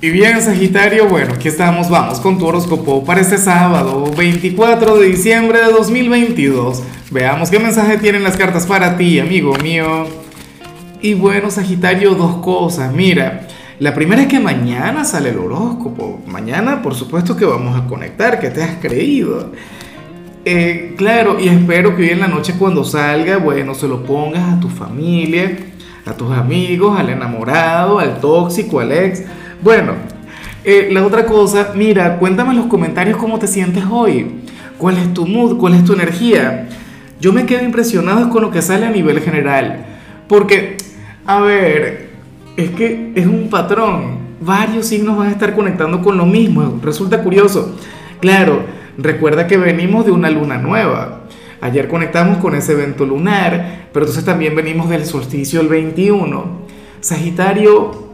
Y bien, Sagitario, bueno, aquí estamos, vamos con tu horóscopo para este sábado, 24 de diciembre de 2022. Veamos qué mensaje tienen las cartas para ti, amigo mío. Y bueno, Sagitario, dos cosas. Mira, la primera es que mañana sale el horóscopo. Mañana, por supuesto que vamos a conectar, que te has creído. Eh, claro, y espero que hoy en la noche cuando salga, bueno, se lo pongas a tu familia, a tus amigos, al enamorado, al tóxico, al ex bueno, eh, la otra cosa, mira, cuéntame en los comentarios cómo te sientes hoy. ¿Cuál es tu mood? ¿Cuál es tu energía? Yo me quedo impresionado con lo que sale a nivel general. Porque, a ver, es que es un patrón. Varios signos van a estar conectando con lo mismo. Resulta curioso. Claro, recuerda que venimos de una luna nueva. Ayer conectamos con ese evento lunar, pero entonces también venimos del solsticio el 21. Sagitario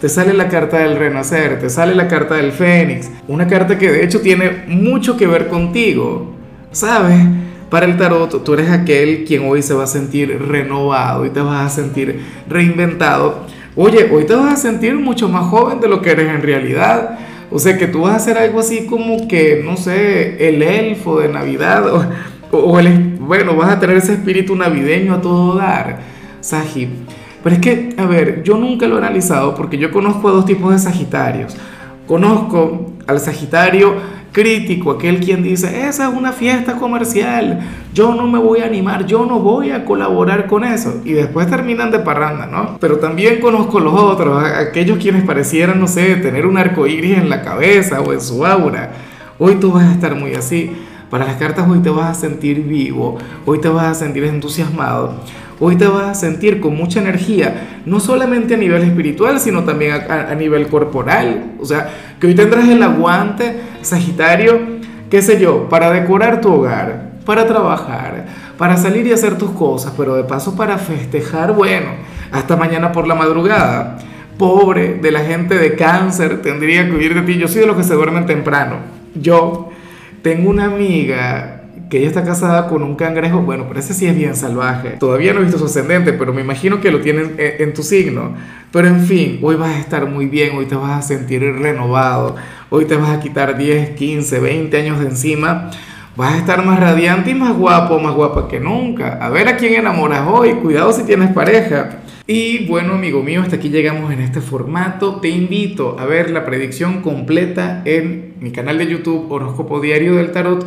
te sale la carta del renacer, te sale la carta del fénix, una carta que de hecho tiene mucho que ver contigo, ¿sabes? Para el tarot, tú eres aquel quien hoy se va a sentir renovado y te vas a sentir reinventado. Oye, hoy te vas a sentir mucho más joven de lo que eres en realidad. O sea que tú vas a hacer algo así como que, no sé, el elfo de Navidad o, o bueno, vas a tener ese espíritu navideño a todo dar. Sahib, pero es que, a ver, yo nunca lo he analizado porque yo conozco a dos tipos de Sagitarios. Conozco al Sagitario crítico, aquel quien dice, esa es una fiesta comercial, yo no me voy a animar, yo no voy a colaborar con eso. Y después terminan de parranda, ¿no? Pero también conozco los otros, aquellos quienes parecieran, no sé, tener un arco iris en la cabeza o en su aura. Hoy tú vas a estar muy así. Para las cartas hoy te vas a sentir vivo, hoy te vas a sentir entusiasmado Hoy te vas a sentir con mucha energía, no solamente a nivel espiritual, sino también a, nivel corporal. O sea, que hoy tendrás el aguante, Sagitario, qué sé yo, para decorar tu hogar, para trabajar, para salir y hacer tus cosas, pero de paso para festejar, bueno, hasta mañana por la madrugada. Pobre de la gente de cáncer, tendría que huir de ti. Yo soy de los que se duermen temprano. Yo tengo una amiga que ella está casada con un cangrejo, bueno, pero ese sí es bien salvaje. Todavía no he visto su ascendente, pero me imagino que lo tienen en, tu signo. Pero en fin, hoy vas a estar muy bien, hoy te vas a sentir renovado, hoy te vas a quitar 10, 15, 20 años de encima. Vas a estar más radiante y más guapo, más guapa que nunca. A ver a quién enamoras hoy, cuidado si tienes pareja. Y bueno, amigo mío, hasta aquí llegamos en este formato. Te invito a ver la predicción completa en mi canal de YouTube Horóscopo Diario del Tarot